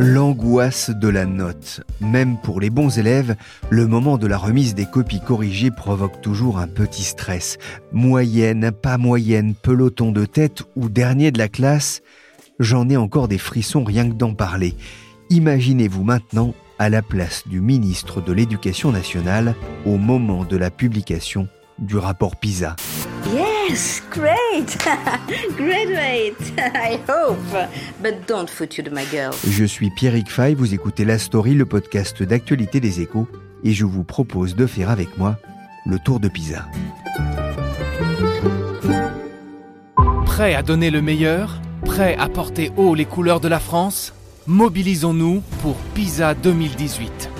L'angoisse de la note. Même pour les bons élèves, le moment de la remise des copies corrigées provoque toujours un petit stress. Moyenne, pas moyenne, peloton de tête ou dernier de la classe, j'en ai encore des frissons rien que d'en parler. Imaginez-vous maintenant à la place du ministre de l'Éducation nationale au moment de la publication du rapport PISA. Yes, great! Graduate, I hope. But don't foot you to my girl. Je suis Pierrick Fay, vous écoutez La Story, le podcast d'actualité des échos, et je vous propose de faire avec moi le tour de Pisa. Prêt à donner le meilleur Prêt à porter haut les couleurs de la France Mobilisons-nous pour PISA 2018.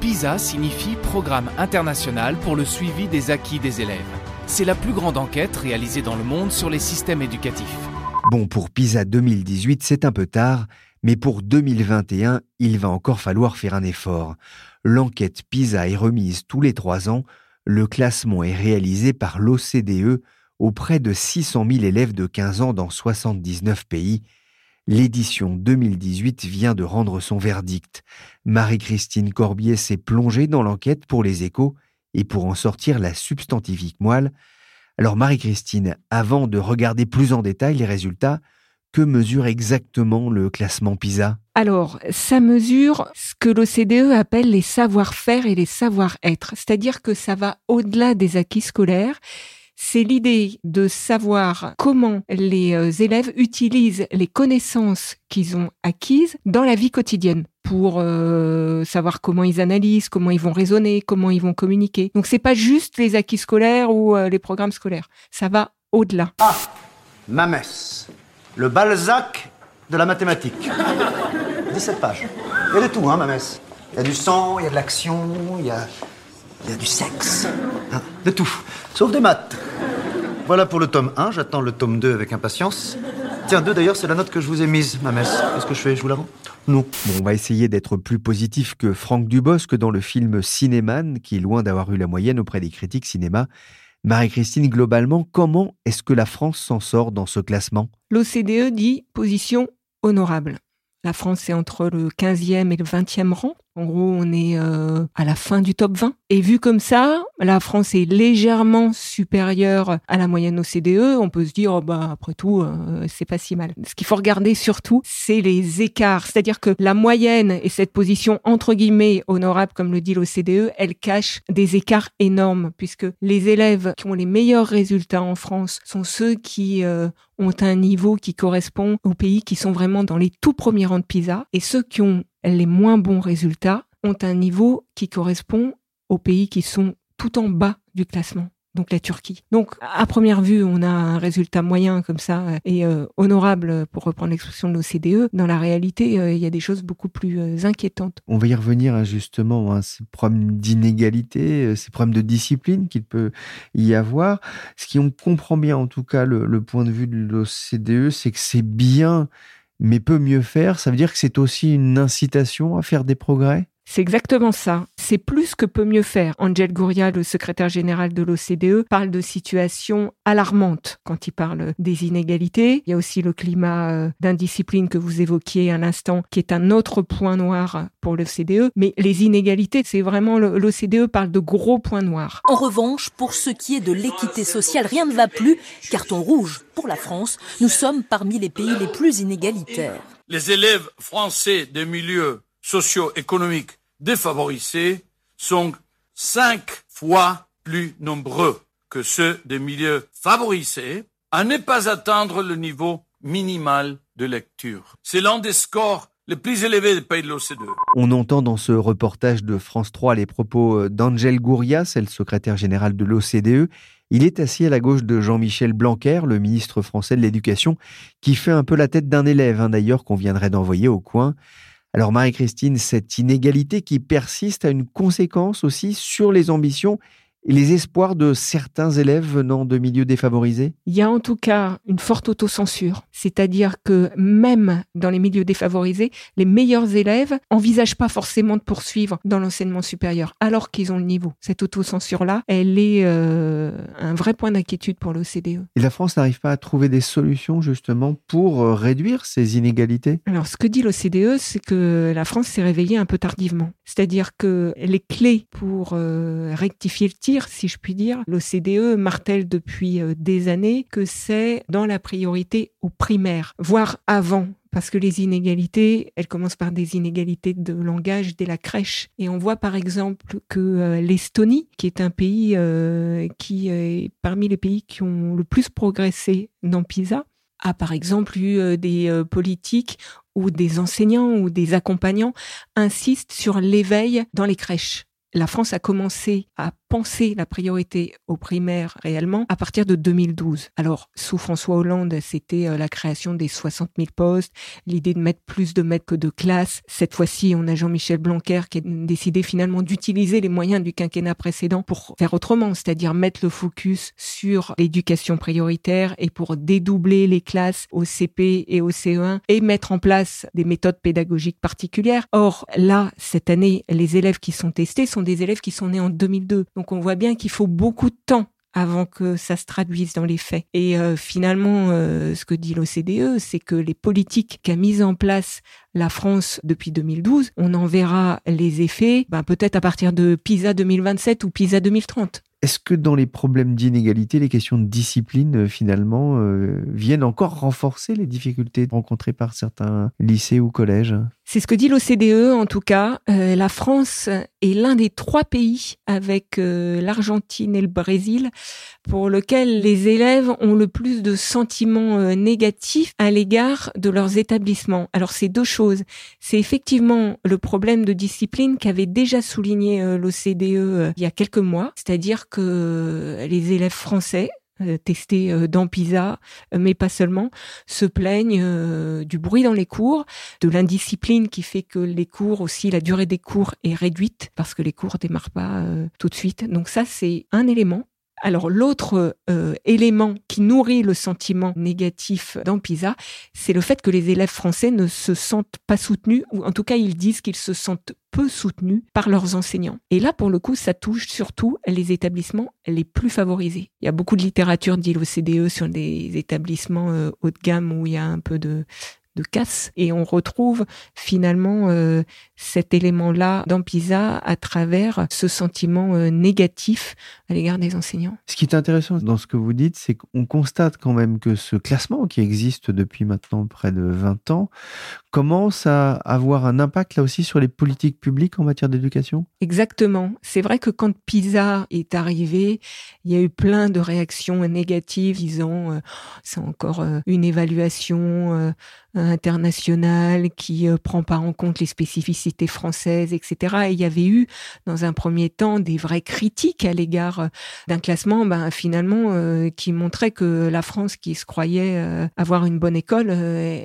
PISA signifie Programme international pour le suivi des acquis des élèves. C'est la plus grande enquête réalisée dans le monde sur les systèmes éducatifs. Bon, pour PISA 2018, c'est un peu tard, mais pour 2021, il va encore falloir faire un effort. L'enquête PISA est remise tous les trois ans. Le classement est réalisé par l'OCDE auprès de 600 000 élèves de 15 ans dans 79 pays. L'édition 2018 vient de rendre son verdict. Marie-Christine Corbier s'est plongée dans l'enquête pour les échos et pour en sortir la substantifique moelle. Alors Marie-Christine, avant de regarder plus en détail les résultats, que mesure exactement le classement PISA? Alors, ça mesure ce que l'OCDE appelle les savoir-faire et les savoir-être, c'est-à-dire que ça va au-delà des acquis scolaires. C'est l'idée de savoir comment les euh, élèves utilisent les connaissances qu'ils ont acquises dans la vie quotidienne pour euh, savoir comment ils analysent, comment ils vont raisonner, comment ils vont communiquer. Donc c'est pas juste les acquis scolaires ou euh, les programmes scolaires, ça va au-delà. Ah, ma messe, le Balzac de la mathématique. 17 pages. Il y a de tout, hein, ma messe. Il y a du sang, il y a de l'action, il y a il y a du sexe. Hein, de tout. Sauf des maths. Voilà pour le tome 1. J'attends le tome 2 avec impatience. Tiens, 2 d'ailleurs, c'est la note que je vous ai mise, ma messe. Qu'est-ce que je fais? Je vous la rends? Non. Bon, on va essayer d'être plus positif que Franck Dubosc dans le film Cinéman, qui est loin d'avoir eu la moyenne auprès des critiques cinéma. Marie-Christine, globalement, comment est-ce que la France s'en sort dans ce classement? L'OCDE dit position honorable. La France est entre le 15e et le 20e rang. En gros, on est euh, à la fin du top 20. Et vu comme ça, la France est légèrement supérieure à la moyenne OCDE. On peut se dire, oh bah après tout, euh, c'est pas si mal. Ce qu'il faut regarder surtout, c'est les écarts. C'est-à-dire que la moyenne et cette position entre guillemets honorable, comme le dit l'OCDE, elle cache des écarts énormes puisque les élèves qui ont les meilleurs résultats en France sont ceux qui euh, ont un niveau qui correspond aux pays qui sont vraiment dans les tout premiers rangs de PISA et ceux qui ont les moins bons résultats ont un niveau qui correspond aux pays qui sont tout en bas du classement donc la Turquie. Donc à première vue, on a un résultat moyen comme ça euh, et euh, honorable pour reprendre l'expression de l'OCDE. Dans la réalité, euh, il y a des choses beaucoup plus inquiétantes. On va y revenir hein, justement, hein, ces problèmes d'inégalité, ces problèmes de discipline qu'il peut y avoir. Ce qui on comprend bien en tout cas le point de vue de l'OCDE, c'est que c'est bien mais peut mieux faire, ça veut dire que c'est aussi une incitation à faire des progrès? C'est exactement ça. C'est plus que peut mieux faire. Angel Gouria, le secrétaire général de l'OCDE, parle de situation alarmante quand il parle des inégalités. Il y a aussi le climat euh, d'indiscipline que vous évoquiez à l'instant, qui est un autre point noir pour l'OCDE. Mais les inégalités, c'est vraiment l'OCDE parle de gros points noirs. En revanche, pour ce qui est de l'équité sociale, rien ne va plus. Carton rouge pour la France. Nous sommes parmi les pays les plus inégalitaires. Les élèves français de milieux socio-économiques défavorisés sont cinq fois plus nombreux que ceux des milieux favorisés à ne pas atteindre le niveau minimal de lecture. C'est l'un des scores les plus élevés des pays de l'OCDE. On entend dans ce reportage de France 3 les propos d'Angel Gouria, c'est le secrétaire général de l'OCDE. Il est assis à la gauche de Jean-Michel Blanquer, le ministre français de l'Éducation, qui fait un peu la tête d'un élève, hein, d'ailleurs, qu'on viendrait d'envoyer au coin. Alors Marie-Christine, cette inégalité qui persiste a une conséquence aussi sur les ambitions et les espoirs de certains élèves venant de milieux défavorisés? Il y a en tout cas une forte autocensure, c'est-à-dire que même dans les milieux défavorisés, les meilleurs élèves envisagent pas forcément de poursuivre dans l'enseignement supérieur alors qu'ils ont le niveau. Cette autocensure-là, elle est euh, un vrai point d'inquiétude pour l'OCDE. Et la France n'arrive pas à trouver des solutions justement pour euh, réduire ces inégalités? Alors ce que dit l'OCDE, c'est que la France s'est réveillée un peu tardivement. C'est-à-dire que les clés pour euh, rectifier le tir si je puis dire. L'OCDE martèle depuis euh, des années que c'est dans la priorité au primaire, voire avant parce que les inégalités, elles commencent par des inégalités de langage dès la crèche. Et on voit par exemple que euh, l'Estonie, qui est un pays euh, qui est parmi les pays qui ont le plus progressé dans PISA, a par exemple eu des politiques où des enseignants ou des accompagnants insistent sur l'éveil dans les crèches. La France a commencé à penser la priorité au primaire réellement à partir de 2012. Alors, sous François Hollande, c'était euh, la création des 60 000 postes, l'idée de mettre plus de maîtres que de classe. Cette fois-ci, on a Jean-Michel Blanquer qui a décidé finalement d'utiliser les moyens du quinquennat précédent pour faire autrement, c'est-à-dire mettre le focus sur l'éducation prioritaire et pour dédoubler les classes au CP et au CE1 et mettre en place des méthodes pédagogiques particulières. Or, là, cette année, les élèves qui sont testés sont des élèves qui sont nés en 2002. Donc on voit bien qu'il faut beaucoup de temps avant que ça se traduise dans les faits. Et euh, finalement, euh, ce que dit l'OCDE, c'est que les politiques qu'a mises en place la France depuis 2012, on en verra les effets ben, peut-être à partir de PISA 2027 ou PISA 2030. Est-ce que dans les problèmes d'inégalité, les questions de discipline, euh, finalement, viennent encore renforcer les difficultés rencontrées par certains lycées ou collèges? C'est ce que dit l'OCDE, en tout cas. Euh, la France est l'un des trois pays, avec l'Argentine et le Brésil, pour lequel les élèves ont le plus de sentiments négatifs à l'égard de leurs établissements. Alors, c'est deux choses. C'est effectivement le problème de discipline qu'avait déjà souligné l'OCDE il y a quelques mois, c'est-à-dire que les élèves français euh, testés euh, dans PISA, euh, mais pas seulement, se plaignent du bruit dans les cours, de l'indiscipline qui fait que les cours aussi, la durée des cours est réduite parce que les cours démarrent pas tout de suite. Donc ça, c'est un élément. Alors l'autre euh, élément qui nourrit le sentiment négatif dans PISA, c'est le fait que les élèves français ne se sentent pas soutenus, ou en tout cas ils disent qu'ils se sentent peu soutenus par leurs enseignants. Et là, pour le coup, ça touche surtout les établissements les plus favorisés. Il y a beaucoup de littérature, dit l'OCDE, sur des établissements euh, haut de gamme où il y a un peu de, de casse. Et on retrouve finalement euh, cet élément-là dans PISA à travers ce sentiment euh, négatif à l'égard des enseignants. Ce qui est intéressant dans ce que vous dites, c'est qu'on constate quand même que ce classement qui existe depuis maintenant près de 20 ans commence à avoir un impact là aussi sur les politiques publiques en matière d'éducation? Exactement. C'est vrai que quand PISA est arrivé, il y a eu plein de réactions négatives disant euh, c'est encore une évaluation international qui euh, prend pas en compte les spécificités françaises, etc. Et il y avait eu, dans un premier temps, des vraies critiques à l'égard euh, d'un classement, ben, finalement, euh, qui montrait que la France, qui se croyait avoir une bonne école,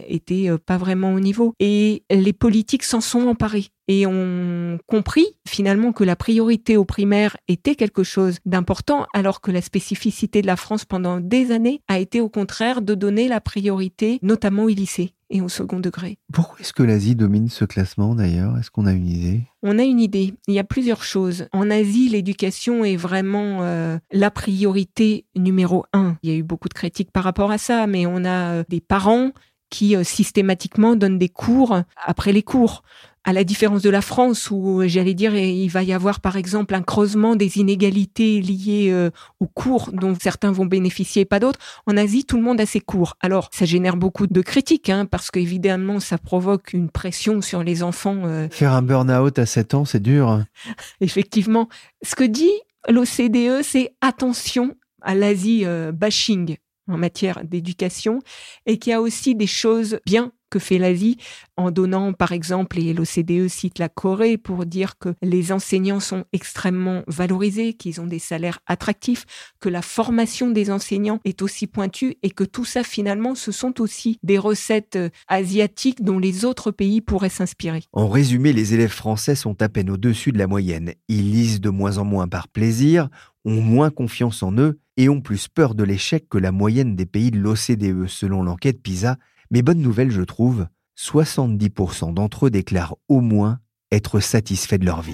était pas vraiment au niveau. Et les politiques s'en sont emparés et ont compris finalement que la priorité au primaire était quelque chose d'important, alors que la spécificité de la France pendant des années a été au contraire de donner la priorité notamment au lycée et au second degré. Pourquoi est-ce que l'Asie domine ce classement d'ailleurs? Est-ce qu'on a une idée? On a une idée. Il y a plusieurs choses. En Asie, l'éducation est vraiment euh, la priorité numéro un. Il y a eu beaucoup de critiques par rapport à ça, mais on a euh, des parents qui systématiquement donne des cours après les cours à la différence de la France où j'allais dire il va y avoir par exemple un creusement des inégalités liées euh, aux cours dont certains vont bénéficier et pas d'autres. En Asie, tout le monde a ses cours. Alors ça génère beaucoup de critiques hein, parce qu'évidemment ça provoque une pression sur les enfants. Euh. Faire un burn-out à 7 ans, c'est dur. Effectivement. Ce que dit l'OCDE, c'est attention à l'Asie euh, bashing en matière d'éducation et qu'il y a aussi des choses bien que fait l'Asie en donnant, par exemple, et l'OCDE cite la Corée pour dire que les enseignants sont extrêmement valorisés, qu'ils ont des salaires attractifs, que la formation des enseignants est aussi pointue et que tout ça, finalement, ce sont aussi des recettes euh, asiatiques dont les autres pays pourraient s'inspirer. En résumé, les élèves français sont à peine au-dessus de la moyenne. Ils lisent de moins en moins par plaisir, ont moins confiance en eux et ont plus peur de l'échec que la moyenne des pays de l'OCDE, selon l'enquête PISA mais bonne nouvelle, je trouve, 70% d'entre eux déclarent au moins être satisfaits de leur vie.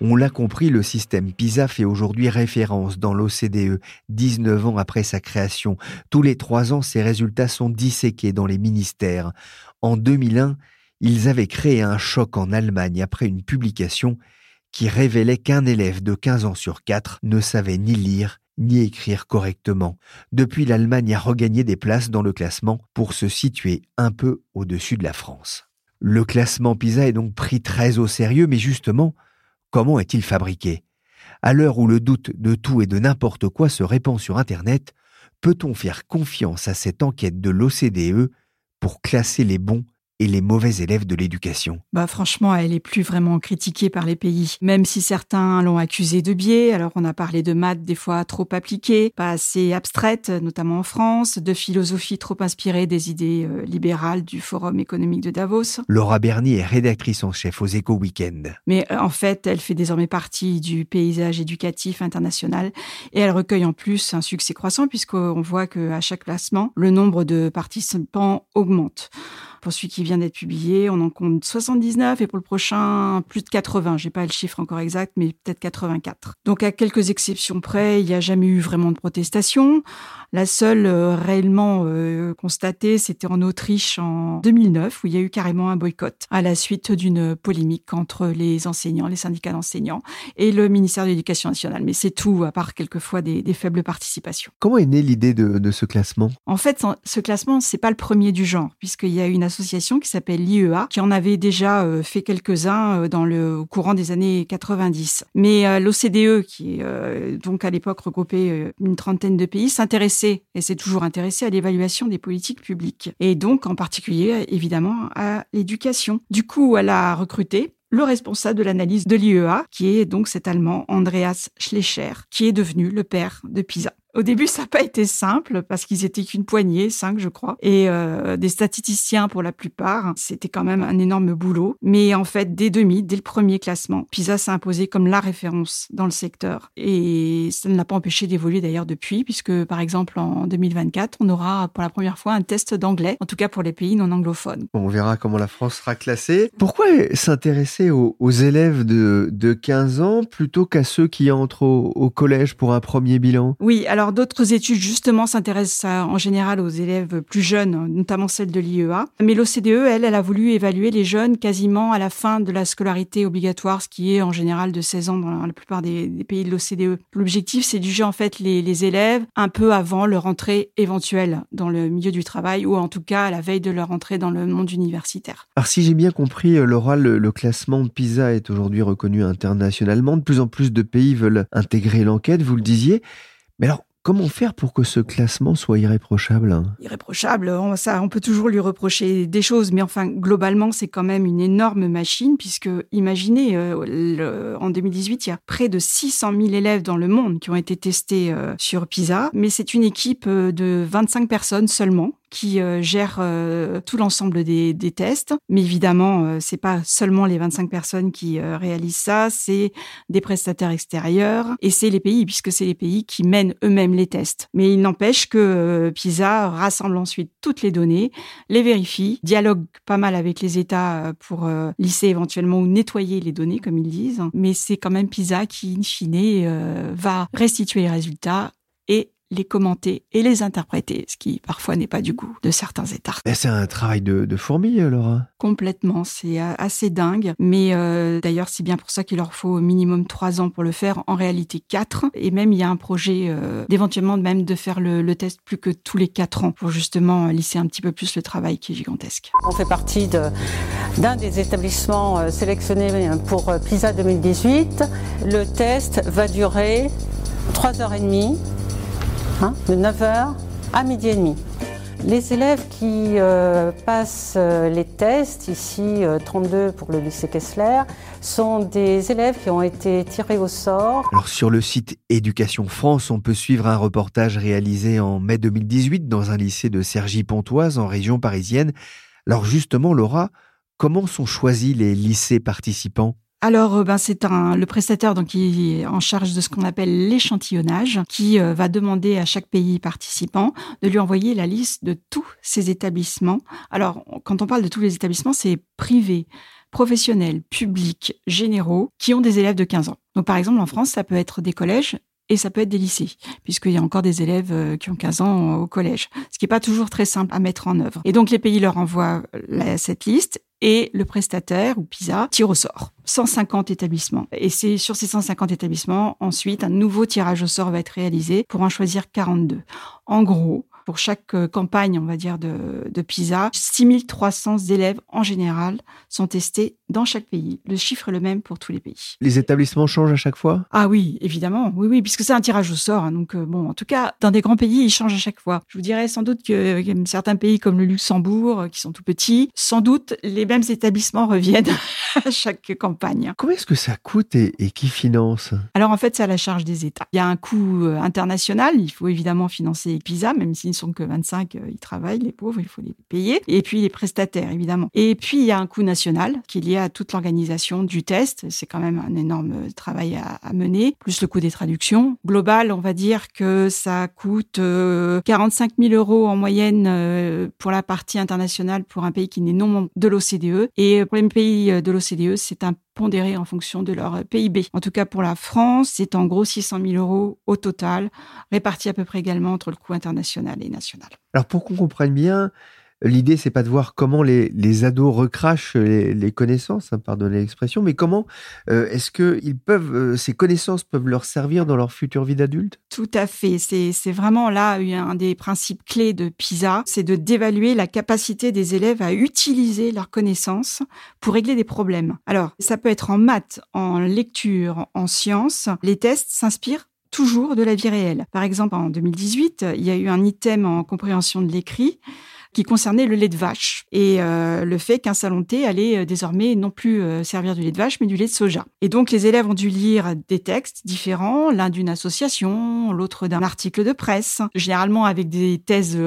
On l'a compris, le système PISA fait aujourd'hui référence dans l'OCDE, 19 ans après sa création. Tous les trois ans, ses résultats sont disséqués dans les ministères. En 2001, ils avaient créé un choc en Allemagne après une publication qui révélait qu'un élève de 15 ans sur 4 ne savait ni lire ni écrire correctement. Depuis, l'Allemagne a regagné des places dans le classement pour se situer un peu au-dessus de la France. Le classement PISA est donc pris très au sérieux, mais justement, comment est-il fabriqué? À l'heure où le doute de tout et de n'importe quoi se répand sur Internet, peut-on faire confiance à cette enquête de l'OCDE pour classer les bons et les mauvais élèves de l'éducation Bah franchement, elle est plus vraiment critiquée par les pays, même si certains l'ont accusée de biais. Alors on a parlé de maths des fois trop appliquées, pas assez abstraites, notamment en France, de philosophie trop inspirée des idées euh, libérales du Forum économique de Davos. Laura Bernier est rédactrice en chef aux Éco Weekend. Mais euh, en fait, elle fait désormais partie du paysage éducatif international et elle recueille en plus un succès croissant puisqu'on voit qu'à chaque classement, le nombre de participants augmente. Pour celui qui vient d'être publié, on en compte 79 et pour le prochain, plus de 80. J'ai pas le chiffre encore exact, mais peut-être 84. Donc à quelques exceptions près, il n'y a jamais eu vraiment de protestation. La seule euh, réellement euh, constatée, c'était en Autriche en 2009, où il y a eu carrément un boycott à la suite d'une polémique entre les enseignants, les syndicats d'enseignants et le ministère de l'Éducation nationale. Mais c'est tout, à part quelquefois des, des, faibles participations. Comment est née l'idée de, de, ce classement? En fait, ce classement, c'est pas le premier du genre, puisqu'il y a une association qui s'appelle l'IEA, qui en avait déjà euh, fait quelques-uns euh, dans le courant des années 90. Mais euh, l'OCDE, qui donc à l'époque regroupait une trentaine de pays, s'intéressait et s'est toujours intéressé à l'évaluation des politiques publiques, et donc en particulier évidemment à l'éducation. Du coup, elle a recruté le responsable de l'analyse de l'IEA, qui est donc cet Allemand Andreas Schlecher, qui est devenu le père de PISA. Au début, ça n'a pas été simple parce qu'ils étaient qu'une poignée, cinq, je crois, et euh, des statisticiens pour la plupart. C'était quand même un énorme boulot. Mais en fait, dès demi, dès le premier classement, PISA s'est imposé comme la référence dans le secteur. Et ça ne l'a pas empêché d'évoluer d'ailleurs depuis, puisque par exemple en 2024, on aura pour la première fois un test d'anglais, en tout cas pour les pays non anglophones. on verra comment la France sera classée. Pourquoi s'intéresser aux, élèves de, de 15 ans plutôt qu'à ceux qui entrent au, au collège pour un premier bilan? Oui, alors alors d'autres études justement s'intéressent en général aux élèves plus jeunes, notamment celles de l'IEA. Mais l'OCDE, elle, elle a voulu évaluer les jeunes quasiment à la fin de la scolarité obligatoire, ce qui est en général de 16 ans dans la plupart des, pays de l'OCDE. L'objectif, c'est juger en fait les, élèves un peu avant leur entrée éventuelle dans le milieu du travail ou en tout cas à la veille de leur entrée dans le monde universitaire. Alors si j'ai bien compris, euh, Laura, le, le classement de PISA est aujourd'hui reconnu internationalement. De plus en plus de pays veulent intégrer l'enquête, vous le disiez. Mais alors, Comment faire pour que ce classement soit irréprochable? Irréprochable, on, ça, on peut toujours lui reprocher des choses, mais enfin, globalement, c'est quand même une énorme machine, puisque imaginez, euh, en 2018, il y a près de 600 000 élèves dans le monde qui ont été testés euh, sur PISA, mais c'est une équipe euh, de 25 personnes seulement qui euh, gère euh, tout l'ensemble des, des, tests. Mais évidemment, euh, c'est pas seulement les 25 personnes qui réalisent ça, c'est des prestataires extérieurs et c'est les pays, puisque c'est les pays qui mènent eux-mêmes les tests. Mais il n'empêche que PISA rassemble ensuite toutes les données, les vérifie, dialogue pas mal avec les États pour lisser éventuellement ou nettoyer les données, comme ils disent. Mais c'est quand même PISA qui, in fine, va restituer les résultats et les commenter et les interpréter, ce qui parfois n'est pas du goût de certains États. C'est un travail de, de fourmi, Laura? Complètement, c'est assez dingue. Mais euh, d'ailleurs, c'est bien pour ça qu'il leur faut au minimum trois ans pour le faire. En réalité, quatre. Et même, il y a un projet euh, d'éventuellement même de faire le, le, test plus que tous les quatre ans pour justement lisser un petit peu plus le travail qui est gigantesque. On fait partie d'un des établissements euh, sélectionnés pour PISA 2018. Le test va durer trois heures et demie De 9h à midi et demi. Les élèves qui euh, passent euh, les tests, ici 32 euh, pour le lycée Kessler, sont des élèves qui ont été tirés au sort. Alors sur le site Éducation France, on peut suivre un reportage réalisé en mai 2018 dans un lycée de Cergy-Pontoise en région parisienne. Alors justement, Laura, comment sont choisis les lycées participants? Alors, euh, ben, c'est le prestataire donc, qui est en charge de ce qu'on appelle l'échantillonnage, qui euh, va demander à chaque pays participant de lui envoyer la liste de tous ses établissements. Alors, quand on parle de tous les établissements, c'est privé, professionnels, publics, généraux, qui ont des élèves de 15 ans. Donc, par exemple, en France, ça peut être des collèges et ça peut être des lycées, puisqu'il y a encore des élèves euh, qui ont 15 ans au collège, ce qui n'est pas toujours très simple à mettre en œuvre. Et donc les pays leur envoient cette liste et le prestataire ou PISA tire au sort 150 établissements. Et c'est sur ces 150 établissements, ensuite, un nouveau tirage au sort va être réalisé pour en choisir 42. En gros, pour chaque euh, campagne, on va dire, de, de PISA, 6300 élèves en général sont testés dans chaque pays. Le chiffre est le même pour tous les pays. Les établissements changent à chaque fois? Ah oui, évidemment, oui, oui, puisque c'est un tirage au sort. Hein. donc, euh, bon, en tout cas, dans des grands pays, ils changent à chaque fois. Je vous dirais sans doute que certains pays comme le Luxembourg, euh, qui sont tout petits, sans doute les mêmes établissements reviennent à chaque campagne. Comment est-ce que ça coûte et, et qui finance? Alors, en fait, c'est à la charge des États. Il y a un coût international. Il faut évidemment financer PISA, même s'ils ne sont que 25, ils travaillent, les pauvres, il faut les payer. Et puis les prestataires, évidemment. Et puis, il y a un coût national qui est lié à toute l'organisation du test. C'est quand même un énorme travail à, mener, plus le coût des traductions. Global, on va dire que ça coûte 45 euh, 000 euros en moyenne euh, pour la partie internationale pour un pays qui n'est non membre de l'OCDE. Et pour les pays de l'OCDE, c'est un pondéré en fonction de leur PIB. En tout cas, pour la France, c'est en gros 600 000 euros au total, répartis à peu près également entre le coût international et national. Alors, pour qu'on comprenne bien, L'idée, c'est pas de voir comment les, les ados recrachent les, connaissances, hein, pardonnez l'expression, mais comment euh, est-ce que ils peuvent, euh, ces connaissances peuvent leur servir dans leur future vie d'adulte? Tout à fait. C'est, c'est vraiment là un des principes clés de PISA, c'est de d'évaluer la capacité des élèves à utiliser leurs connaissances pour régler des problèmes. Alors, ça peut être en maths, en lecture, en sciences. Les tests s'inspirent toujours de la vie réelle. Par exemple, en 2018, il y a eu un item en compréhension de l'écrit qui concernait le lait de vache et euh, le fait qu'un salon de thé allait euh, désormais non plus euh, servir du lait de vache, mais du lait de soja. Et donc les élèves ont dû lire des textes différents, l'un d'une association, l'autre d'un article de presse, généralement avec des thèses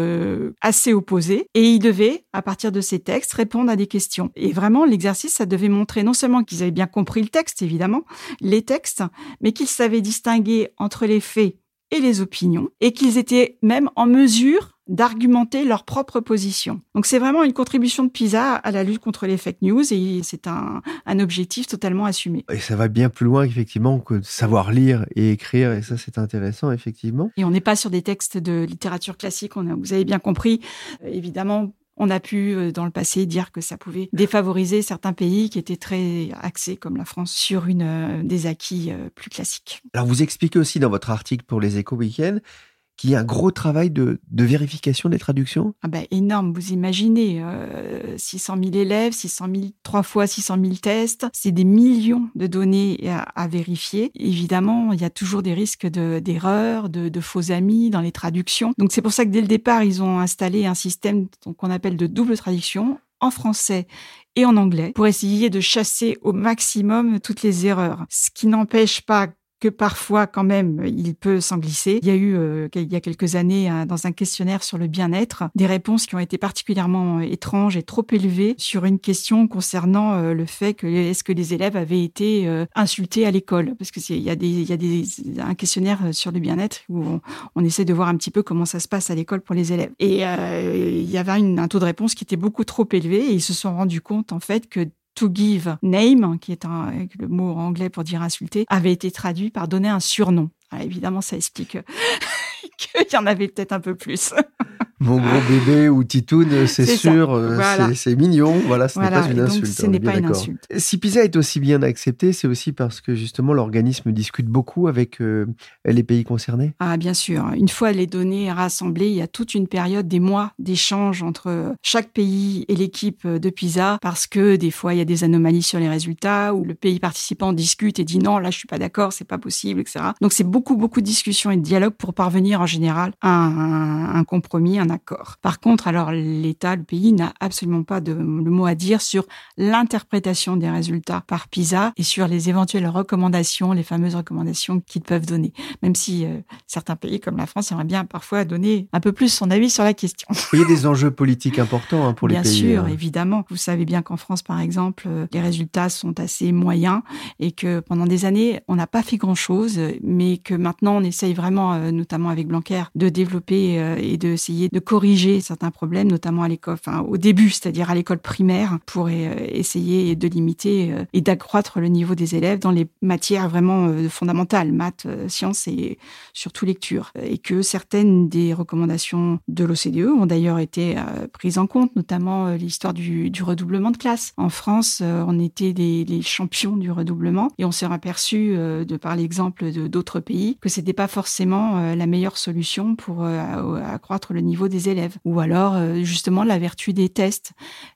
assez opposées, et ils devaient, à partir de ces textes, répondre à des questions. Et vraiment, l'exercice, ça devait montrer non seulement qu'ils avaient bien compris le texte, évidemment, les textes, mais qu'ils savaient distinguer entre les faits et les opinions, et qu'ils étaient même en mesure d'argumenter leur propre position. Donc c'est vraiment une contribution de PISA à la lutte contre les fake news et c'est un, un objectif totalement assumé. Et ça va bien plus loin effectivement que de savoir lire et écrire et ça c'est intéressant effectivement. Et on n'est pas sur des textes de littérature classique, on a, vous avez bien compris. Euh, évidemment, on a pu, euh, dans le passé, dire que ça pouvait défavoriser certains pays qui étaient très axés, comme la France, sur une, euh, des acquis plus classiques. Alors, vous expliquez aussi dans votre article pour les éco week qu'il y a un gros travail de, vérification des traductions ah ben, Énorme, vous imaginez, euh, 600 000 élèves, 600 000, trois fois 600 000 tests, c'est des millions de données à, vérifier. Évidemment, il y a toujours des risques d'erreurs, de, de, de, faux amis dans les traductions. Donc c'est pour ça que dès le départ, ils ont installé un système qu'on appelle de double traduction en français et en anglais pour essayer de chasser au maximum toutes les erreurs. Ce qui n'empêche pas que parfois quand même il peut s'en glisser. Il y a eu euh, il y a quelques années dans un questionnaire sur le bien-être des réponses qui ont été particulièrement étranges et trop élevées sur une question concernant euh, le fait que est-ce que les élèves avaient été euh, insultés à l'école? Parce que il y a des il y a des un questionnaire sur le bien-être où on, essaie de voir un petit peu comment ça se passe à l'école pour les élèves et il y avait un taux de réponse qui était beaucoup trop élevé et ils se sont rendus compte en fait que to give name, qui est un, le mot anglais pour dire insulter, avait été traduit par donner un surnom. évidemment, ça explique qu'il y en avait peut-être un peu plus. Mon gros bébé ou Titoun, c'est sûr, euh, c'est mignon. Voilà, ce n'est pas une insulte. Ce n'est pas une insulte. Si PISA est aussi bien accepté, c'est aussi parce que justement l'organisme discute beaucoup avec euh, les pays concernés. Ah, bien sûr. Une fois les données rassemblées, il y a toute une période, des mois d'échange entre chaque pays et l'équipe de PISA parce que des fois il y a des anomalies sur les résultats ou le pays participant discute et dit non, là je suis pas d'accord, c'est pas possible, etc. Donc c'est beaucoup beaucoup de discussions et de dialogues pour parvenir en général un, un compromis, un accord. Par contre, alors l'État, le pays n'a absolument pas de, le mot à dire sur l'interprétation des résultats par PISA et sur les éventuelles recommandations, les fameuses recommandations qu'ils peuvent donner. Même si euh, certains pays comme la France aimeraient bien parfois donner un peu plus son avis sur la question. Il y a des enjeux politiques importants hein, pour les pays. Bien sûr, hein. évidemment. Vous savez bien qu'en France, par exemple, euh, les résultats sont assez moyens et que pendant des années, on n'a pas fait grand-chose, mais que maintenant, on essaye vraiment, euh, notamment avec De développer et d'essayer de corriger certains problèmes, notamment à l'école, enfin au début, c'est-à-dire à, l'école primaire, pour euh, essayer de limiter euh, et d'accroître le niveau des élèves dans les matières vraiment euh, fondamentales, maths, sciences et surtout lecture. Et que certaines des recommandations de l'OCDE ont d'ailleurs été prises en compte, notamment l'histoire du, redoublement de classe. En France, on était les, champions du redoublement et on s'est aperçu, de par l'exemple d'autres pays, que c'était pas forcément la meilleure solution pour accroître le niveau des élèves. Ou alors, euh, justement, la vertu des tests.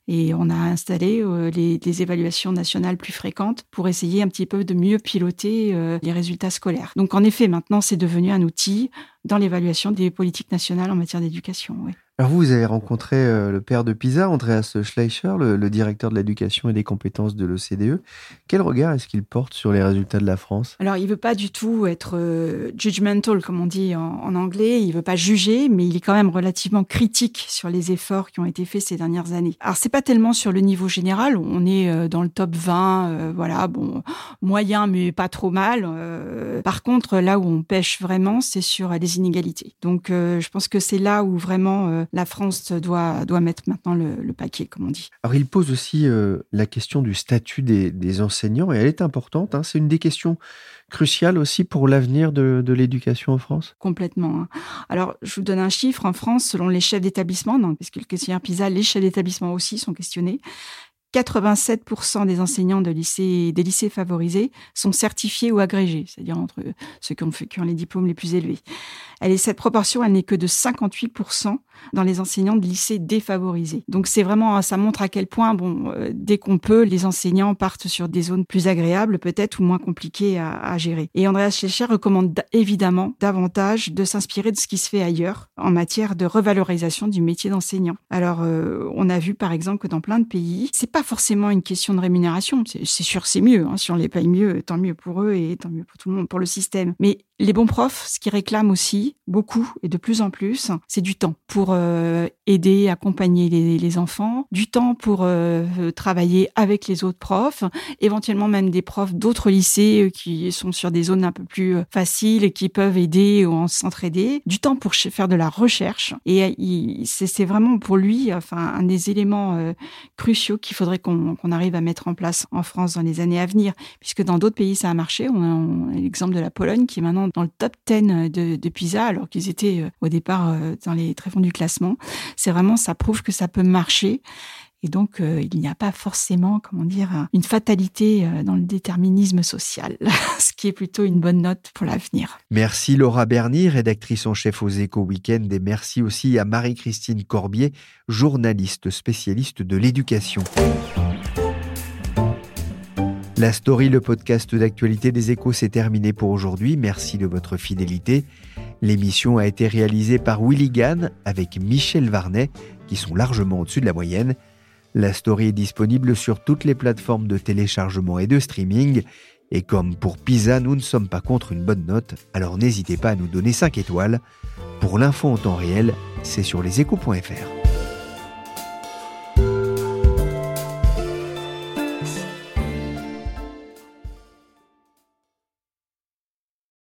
Et on a installé euh, les, évaluations nationales plus fréquentes pour essayer un petit peu de mieux piloter euh, les résultats scolaires. Donc, en effet, maintenant, c'est devenu un outil dans l'évaluation des politiques nationales en matière d'éducation. Alors vous, vous avez rencontré euh, le père de Pisa, Andreas Schleicher, le, directeur de l'éducation et des compétences de l'OCDE. Quel regard est-ce qu'il porte sur les résultats de la France? Alors il veut pas du tout être euh, judgmental, comme on dit en, anglais. Il veut pas juger, mais il est quand même relativement critique sur les efforts qui ont été faits ces dernières années. Alors c'est pas tellement sur le niveau général. On est euh, dans le top 20, voilà, bon, moyen mais pas trop mal. par contre, là où on pêche vraiment, c'est sur les inégalités. Donc je pense que c'est là où vraiment la France doit, doit mettre maintenant le, paquet, comme on dit. Alors, il pose aussi euh, la question du statut des, enseignants, et elle est importante. Hein. C'est une des questions cruciales aussi pour l'avenir de, l'éducation en France Complètement. Hein. Alors, je vous donne un chiffre. En France, selon les chefs d'établissement, puisque le questionnaire PISA, les chefs d'établissement aussi sont questionnés, 87% des enseignants de lycée, des lycées favorisés sont certifiés ou agrégés, c'est-à-dire entre ceux qui ont, qui ont les diplômes les plus élevés. Elle est, cette proportion, elle n'est que de 58% dans les enseignants de lycées défavorisés. Donc c'est vraiment, ça montre à quel point, bon, euh, dès qu'on peut, les enseignants partent sur des zones plus agréables, peut-être, ou moins compliquées à, gérer. Et Andreas Schlecher recommande évidemment davantage de s'inspirer de ce qui se fait ailleurs en matière de revalorisation du métier d'enseignant. Alors, euh, on a vu par exemple que dans plein de pays, c'est pas forcément une question de rémunération. C'est sûr, c'est mieux. Hein. Si on les paye mieux, tant mieux pour eux et tant mieux pour tout le monde, pour le système. Mais les bons profs, ce qu'ils réclament aussi beaucoup et de plus en plus, c'est du temps pour euh, aider, accompagner les, enfants, du temps pour euh, travailler avec les autres profs, éventuellement même des profs d'autres lycées euh, qui sont sur des zones un peu plus faciles et qui peuvent aider ou s'entraider, du temps pour faire de la recherche. Et c'est vraiment pour lui, enfin, un des éléments cruciaux qu'il faudrait qu'on arrive à mettre en place en France dans les années à venir, puisque dans d'autres pays ça a marché. On a, l'exemple de la Pologne qui est maintenant dans le top 10 de, de PISA, alors qu'ils étaient au départ dans les tréfonds du classement. C'est vraiment, ça prouve que ça peut marcher. Et donc, euh, il n'y a pas forcément, comment dire, une fatalité euh, dans le déterminisme social, ce qui est plutôt une bonne note pour l'avenir. Merci Laura Berny, rédactrice en chef aux Échos Week-end, et merci aussi à Marie-Christine Corbier, journaliste spécialiste de l'éducation. La story, le podcast d'actualité des échos, s'est terminé pour aujourd'hui. Merci de votre fidélité. L'émission a été réalisée par Willy Gann avec Michel Varnet, qui sont largement au-dessus de la moyenne. La story est disponible sur toutes les plateformes de téléchargement et de streaming. Et comme pour Pisa, nous ne sommes pas contre une bonne note, alors n'hésitez pas à nous donner 5 étoiles. Pour l'info en temps réel, c'est sur leséchos.fr.